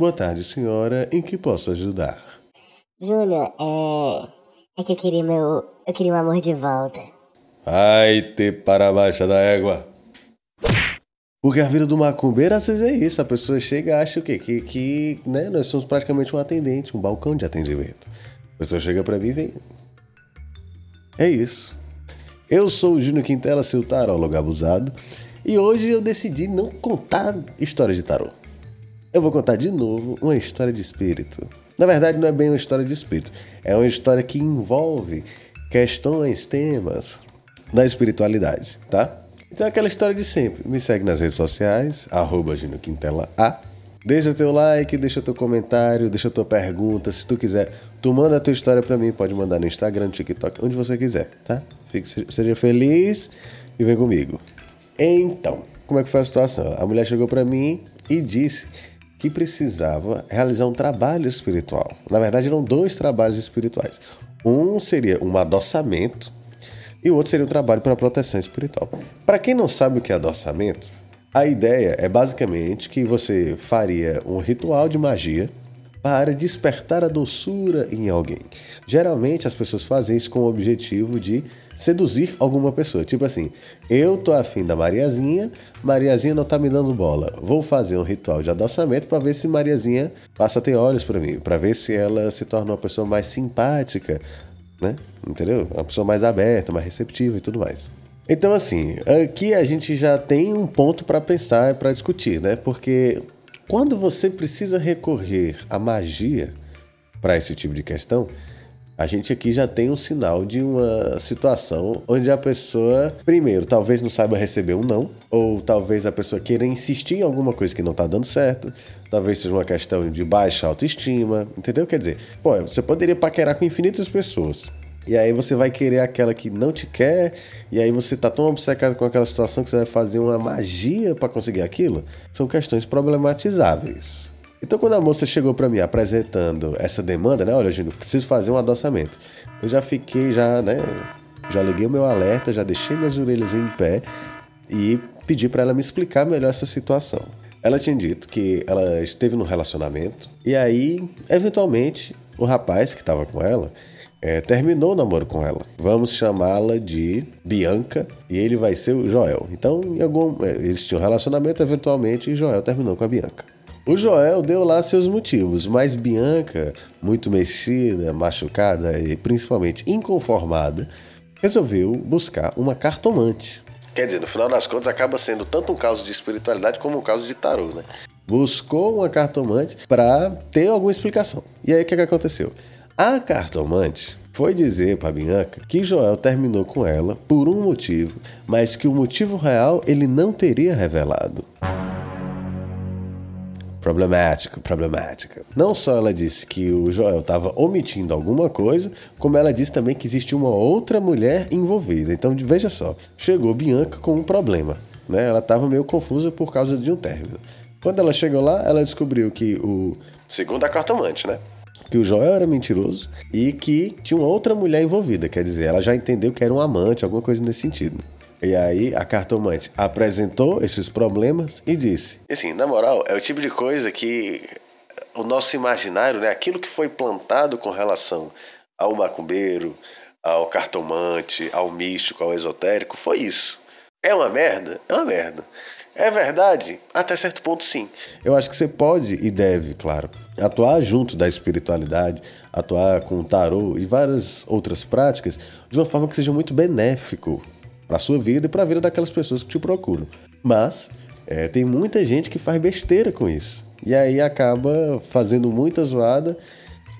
Boa tarde, senhora. Em que posso ajudar? Júnior, é. É que eu queria meu. Eu queria um amor de volta. Ai, te para baixa da égua. A vida do macumbeiro às vezes é isso. A pessoa chega e acha o quê? Que, que né, nós somos praticamente um atendente, um balcão de atendimento. A pessoa chega para mim e vem. É isso. Eu sou o Júnior Quintela, seu tarólogo abusado. E hoje eu decidi não contar história de tarô. Eu vou contar de novo uma história de espírito. Na verdade, não é bem uma história de espírito. É uma história que envolve questões, temas da espiritualidade, tá? Então é aquela história de sempre. Me segue nas redes sociais, arroba Quintela A. Deixa teu like, deixa teu comentário, deixa tua pergunta. Se tu quiser, tu manda a tua história para mim. Pode mandar no Instagram, no TikTok, onde você quiser, tá? Fique, seja feliz e vem comigo. Então, como é que foi a situação? A mulher chegou para mim e disse que precisava realizar um trabalho espiritual. Na verdade, eram dois trabalhos espirituais. Um seria um adoçamento e o outro seria um trabalho para proteção espiritual. Para quem não sabe o que é adoçamento, a ideia é basicamente que você faria um ritual de magia para despertar a doçura em alguém. Geralmente as pessoas fazem isso com o objetivo de seduzir alguma pessoa. Tipo assim, eu tô afim da Mariazinha, Mariazinha não tá me dando bola. Vou fazer um ritual de adoçamento para ver se Mariazinha passa a ter olhos para mim, para ver se ela se torna uma pessoa mais simpática, né? Entendeu? Uma pessoa mais aberta, mais receptiva e tudo mais. Então, assim, aqui a gente já tem um ponto para pensar e para discutir, né? Porque quando você precisa recorrer à magia para esse tipo de questão, a gente aqui já tem um sinal de uma situação onde a pessoa, primeiro, talvez não saiba receber um não, ou talvez a pessoa queira insistir em alguma coisa que não está dando certo, talvez seja uma questão de baixa autoestima, entendeu? Quer dizer, pô, você poderia paquerar com infinitas pessoas. E aí você vai querer aquela que não te quer, e aí você tá tão obcecado com aquela situação que você vai fazer uma magia para conseguir aquilo. São questões problematizáveis. Então, quando a moça chegou para mim apresentando essa demanda, né? Olha, Júnior, preciso fazer um adoçamento. Eu já fiquei, já, né? Já liguei o meu alerta, já deixei minhas orelhas em pé e pedi para ela me explicar melhor essa situação. Ela tinha dito que ela esteve num relacionamento e aí, eventualmente, o rapaz que estava com ela é, terminou o namoro com ela. Vamos chamá-la de Bianca e ele vai ser o Joel. Então, em algum, é, um relacionamento, eventualmente, e Joel terminou com a Bianca. O Joel deu lá seus motivos, mas Bianca, muito mexida, machucada e principalmente inconformada, resolveu buscar uma cartomante. Quer dizer, no final das contas, acaba sendo tanto um caso de espiritualidade como um caso de tarô, né? Buscou uma cartomante para ter alguma explicação. E aí o que, que aconteceu? A cartomante foi dizer para Bianca que Joel terminou com ela por um motivo, mas que o motivo real ele não teria revelado. Problemático, problemática. Não só ela disse que o Joel estava omitindo alguma coisa, como ela disse também que existia uma outra mulher envolvida. Então, veja só, chegou Bianca com um problema. Né? Ela estava meio confusa por causa de um término. Quando ela chegou lá, ela descobriu que o. Segundo a cartomante, né? Que o Joel era mentiroso e que tinha uma outra mulher envolvida, quer dizer, ela já entendeu que era um amante, alguma coisa nesse sentido. E aí a cartomante apresentou esses problemas e disse: assim, na moral, é o tipo de coisa que o nosso imaginário, né, aquilo que foi plantado com relação ao macumbeiro, ao cartomante, ao místico, ao esotérico, foi isso. É uma merda? É uma merda. É verdade? Até certo ponto, sim. Eu acho que você pode e deve, claro, atuar junto da espiritualidade, atuar com o tarô e várias outras práticas de uma forma que seja muito benéfico para a sua vida e para a vida daquelas pessoas que te procuram. Mas é, tem muita gente que faz besteira com isso. E aí acaba fazendo muita zoada.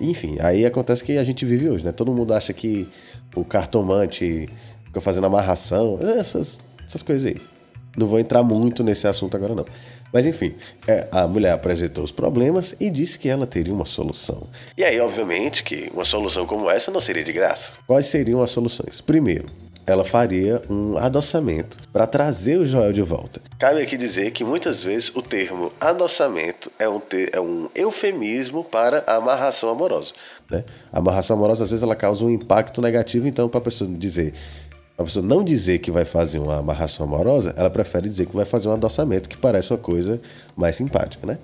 Enfim, aí acontece que a gente vive hoje, né? Todo mundo acha que o cartomante fica fazendo amarração, essas, essas coisas aí. Não vou entrar muito nesse assunto agora, não. Mas enfim, é, a mulher apresentou os problemas e disse que ela teria uma solução. E aí, obviamente, que uma solução como essa não seria de graça. Quais seriam as soluções? Primeiro, ela faria um adoçamento para trazer o Joel de volta. Cabe aqui dizer que muitas vezes o termo adoçamento é um, é um eufemismo para amarração amorosa. Né? A amarração amorosa, às vezes, ela causa um impacto negativo, então, para a pessoa dizer a pessoa não dizer que vai fazer uma amarração amorosa, ela prefere dizer que vai fazer um adoçamento, que parece uma coisa mais simpática, né?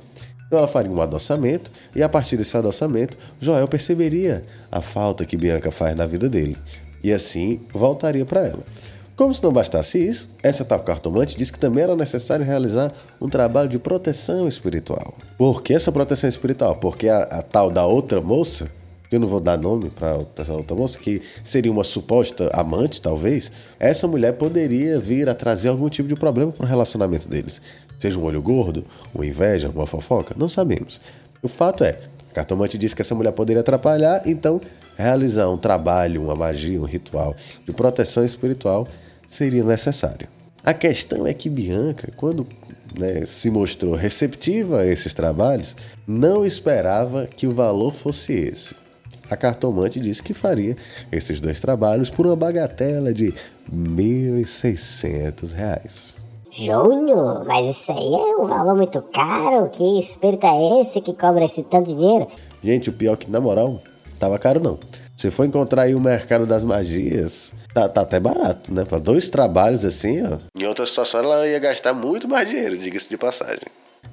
Então ela faria um adoçamento e a partir desse adoçamento, Joel perceberia a falta que Bianca faz na vida dele e assim voltaria para ela. Como se não bastasse isso, essa tal cartomante disse que também era necessário realizar um trabalho de proteção espiritual. Por que essa proteção espiritual? Porque a, a tal da outra moça, eu não vou dar nome para essa outra moça, que seria uma suposta amante, talvez, essa mulher poderia vir a trazer algum tipo de problema para o relacionamento deles. Seja um olho gordo, uma inveja, uma fofoca, não sabemos. O fato é, a cartomante disse que essa mulher poderia atrapalhar, então realizar um trabalho, uma magia, um ritual de proteção espiritual seria necessário. A questão é que Bianca, quando né, se mostrou receptiva a esses trabalhos, não esperava que o valor fosse esse. A cartomante disse que faria esses dois trabalhos por uma bagatela de R$ 1.600. Júnior, mas isso aí é um valor muito caro. Que espírito é esse que cobra esse tanto de dinheiro? Gente, o pior é que, na moral, tava caro não. Se for encontrar aí o mercado das magias, tá, tá até barato, né? Para dois trabalhos assim, ó. Em outra situação, ela ia gastar muito mais dinheiro, diga-se de passagem.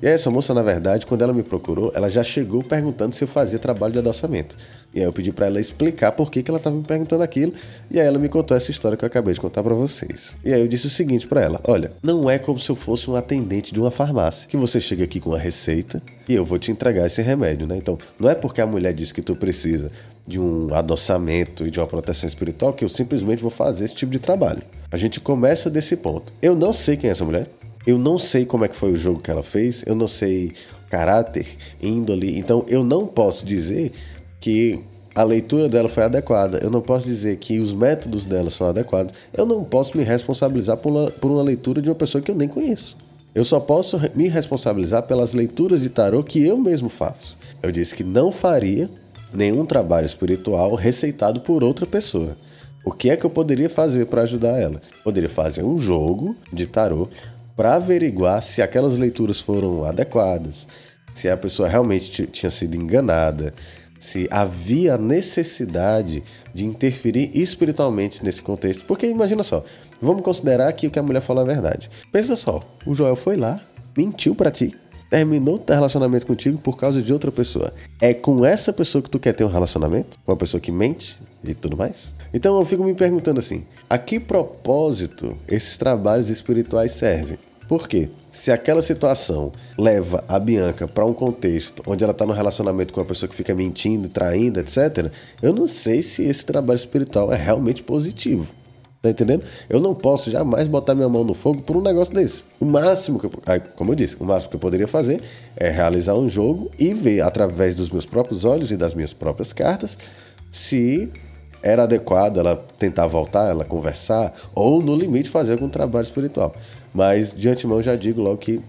E essa moça, na verdade, quando ela me procurou, ela já chegou perguntando se eu fazia trabalho de adoçamento. E aí eu pedi para ela explicar por que, que ela estava me perguntando aquilo. E aí ela me contou essa história que eu acabei de contar para vocês. E aí eu disse o seguinte para ela: Olha, não é como se eu fosse um atendente de uma farmácia, que você chega aqui com uma receita e eu vou te entregar esse remédio, né? Então, não é porque a mulher disse que tu precisa de um adoçamento e de uma proteção espiritual que eu simplesmente vou fazer esse tipo de trabalho. A gente começa desse ponto. Eu não sei quem é essa mulher. Eu não sei como é que foi o jogo que ela fez, eu não sei caráter, índole, então eu não posso dizer que a leitura dela foi adequada, eu não posso dizer que os métodos dela são adequados, eu não posso me responsabilizar por uma, por uma leitura de uma pessoa que eu nem conheço. Eu só posso me responsabilizar pelas leituras de tarô que eu mesmo faço. Eu disse que não faria nenhum trabalho espiritual receitado por outra pessoa. O que é que eu poderia fazer para ajudar ela? Poderia fazer um jogo de tarô para averiguar se aquelas leituras foram adequadas, se a pessoa realmente tinha sido enganada, se havia necessidade de interferir espiritualmente nesse contexto. Porque imagina só, vamos considerar que o que a mulher falou é verdade. Pensa só, o Joel foi lá, mentiu para ti, terminou o relacionamento contigo por causa de outra pessoa. É com essa pessoa que tu quer ter um relacionamento? Com uma pessoa que mente e tudo mais? Então eu fico me perguntando assim: a que propósito esses trabalhos espirituais servem? Por quê? Se aquela situação leva a Bianca para um contexto onde ela está no relacionamento com uma pessoa que fica mentindo, traindo, etc., eu não sei se esse trabalho espiritual é realmente positivo. Tá entendendo? Eu não posso jamais botar minha mão no fogo por um negócio desse. O máximo que eu, como eu disse, o máximo que eu poderia fazer é realizar um jogo e ver através dos meus próprios olhos e das minhas próprias cartas se era adequado ela tentar voltar, ela conversar ou no limite fazer algum trabalho espiritual. Mas de antemão já digo logo que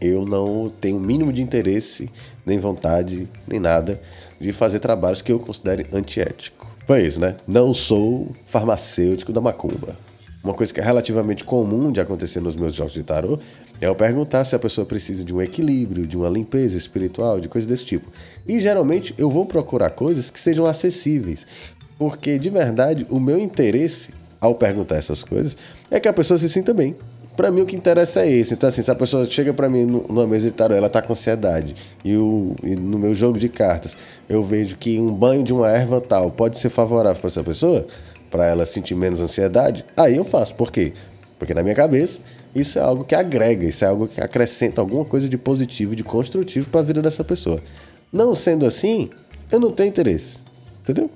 eu não tenho o mínimo de interesse, nem vontade, nem nada de fazer trabalhos que eu considere antiético. Foi isso, né? Não sou farmacêutico da macumba. Uma coisa que é relativamente comum de acontecer nos meus jogos de tarô é eu perguntar se a pessoa precisa de um equilíbrio, de uma limpeza espiritual, de coisas desse tipo. E geralmente eu vou procurar coisas que sejam acessíveis, porque de verdade o meu interesse ao perguntar essas coisas é que a pessoa se sinta bem. Para mim o que interessa é esse. Então assim, se a pessoa chega para mim numa mesa de tarô, ela tá com ansiedade e, o, e no meu jogo de cartas eu vejo que um banho de uma erva tal pode ser favorável para essa pessoa, para ela sentir menos ansiedade, aí eu faço. Por quê? Porque na minha cabeça isso é algo que agrega, isso é algo que acrescenta alguma coisa de positivo, de construtivo para a vida dessa pessoa. Não sendo assim, eu não tenho interesse. Entendeu?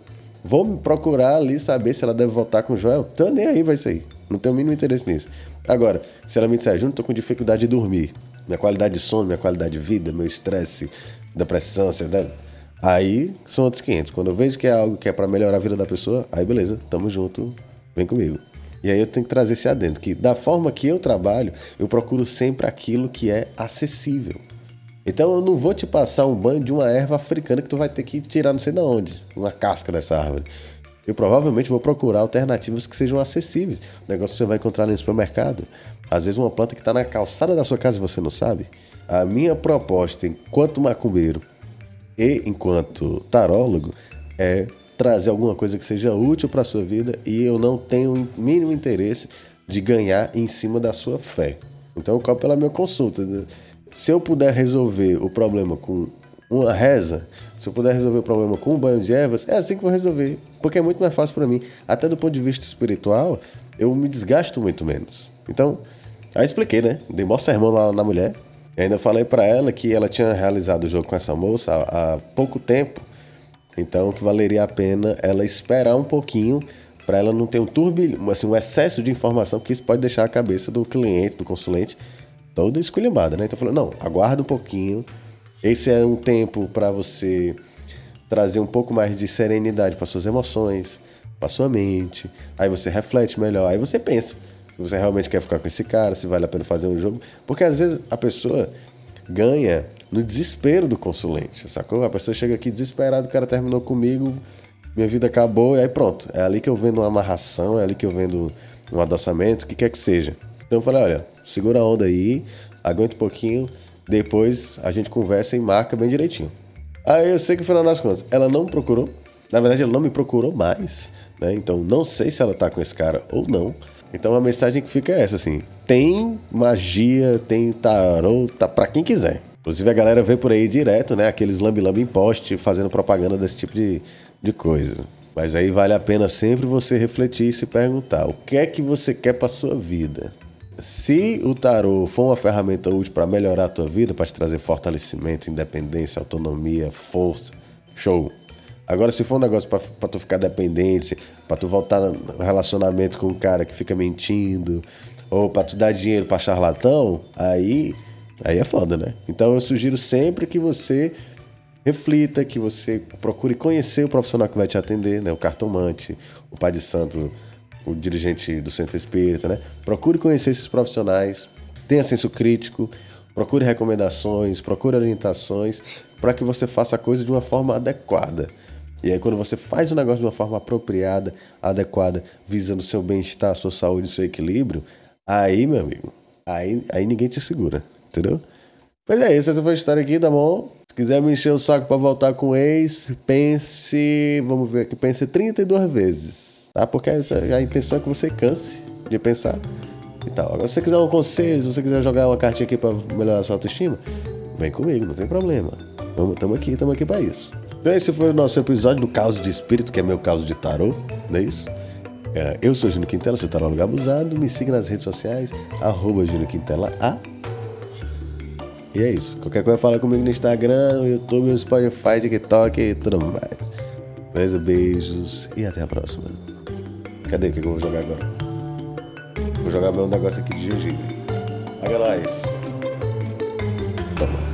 Vou procurar ali saber se ela deve voltar com o Joel. Tô nem aí vai sair. Não tenho o mínimo interesse nisso. Agora, se ela me disser junto, tô com dificuldade de dormir. Minha qualidade de sono, minha qualidade de vida, meu estresse, depressão, ansiedade. Aí são outros 500. Quando eu vejo que é algo que é para melhorar a vida da pessoa, aí beleza, tamo junto, vem comigo. E aí eu tenho que trazer esse adendo, que da forma que eu trabalho, eu procuro sempre aquilo que é acessível. Então eu não vou te passar um banho de uma erva africana que tu vai ter que tirar não sei de onde, uma casca dessa árvore eu provavelmente vou procurar alternativas que sejam acessíveis. O negócio que você vai encontrar no supermercado. Às vezes uma planta que está na calçada da sua casa e você não sabe. A minha proposta enquanto macumbeiro e enquanto tarólogo é trazer alguma coisa que seja útil para a sua vida e eu não tenho o mínimo interesse de ganhar em cima da sua fé. Então eu cobro pela minha consulta. Se eu puder resolver o problema com uma reza, se eu puder resolver o problema com um banho de ervas, é assim que eu vou resolver. Porque é muito mais fácil para mim. Até do ponto de vista espiritual, eu me desgasto muito menos. Então, aí expliquei, né? Dei mó sermão lá na mulher. E ainda falei para ela que ela tinha realizado o jogo com essa moça há, há pouco tempo. Então, que valeria a pena ela esperar um pouquinho para ela não ter um turbilhão, assim, um excesso de informação, porque isso pode deixar a cabeça do cliente, do consulente, toda esculhambada, né? Então, falou, não, aguarda um pouquinho. Esse é um tempo para você trazer um pouco mais de serenidade para suas emoções, para sua mente. Aí você reflete melhor, aí você pensa se você realmente quer ficar com esse cara, se vale a pena fazer um jogo, porque às vezes a pessoa ganha no desespero do consulente, sacou? A pessoa chega aqui desesperada, o cara terminou comigo, minha vida acabou, e aí pronto. É ali que eu vendo uma amarração, é ali que eu vendo um adoçamento, o que quer que seja. Então eu falei, olha, segura a onda aí, aguenta um pouquinho, depois a gente conversa e marca bem direitinho. Aí eu sei que no final das contas, ela não procurou. Na verdade, ela não me procurou mais. Né? Então, não sei se ela tá com esse cara ou não. Então, a mensagem que fica é essa, assim. Tem magia, tem tarô, tá pra quem quiser. Inclusive, a galera vê por aí direto, né? Aqueles lambi-lambi em poste fazendo propaganda desse tipo de, de coisa. Mas aí vale a pena sempre você refletir e se perguntar: o que é que você quer para sua vida? Se o tarô for uma ferramenta útil para melhorar a tua vida, para te trazer fortalecimento, independência, autonomia, força, show. Agora, se for um negócio para tu ficar dependente, para tu voltar no relacionamento com um cara que fica mentindo, ou para tu dar dinheiro para charlatão, aí, aí é foda, né? Então eu sugiro sempre que você reflita, que você procure conhecer o profissional que vai te atender, né? O cartomante, o pai de santo o dirigente do centro espírita, né? Procure conhecer esses profissionais, tenha senso crítico, procure recomendações, procure orientações para que você faça a coisa de uma forma adequada. E aí, quando você faz o negócio de uma forma apropriada, adequada, visando seu bem-estar, sua saúde, seu equilíbrio, aí, meu amigo, aí, aí ninguém te segura, entendeu? Pois é, essa foi a história aqui, tá bom? Se quiser me encher o saco para voltar com o ex, pense, vamos ver aqui, pense 32 vezes tá? Porque a intenção é que você canse de pensar e tal. Agora, se você quiser um conselho, se você quiser jogar uma cartinha aqui para melhorar a sua autoestima, vem comigo, não tem problema. Estamos aqui, estamos aqui para isso. Então esse foi o nosso episódio do Caos de Espírito, que é meu caso de tarô, não é isso? É, eu sou Júnior Quintela, sou tarólogo abusado. Me siga nas redes sociais, arroba Júnior Quintela A. E é isso. Qualquer coisa fala comigo no Instagram, YouTube, Spotify, TikTok e tudo mais. Beleza? Beijos e até a próxima. Cadê o que eu vou jogar agora? Vou jogar meu negócio aqui de gengibre. Paga nós. Toma.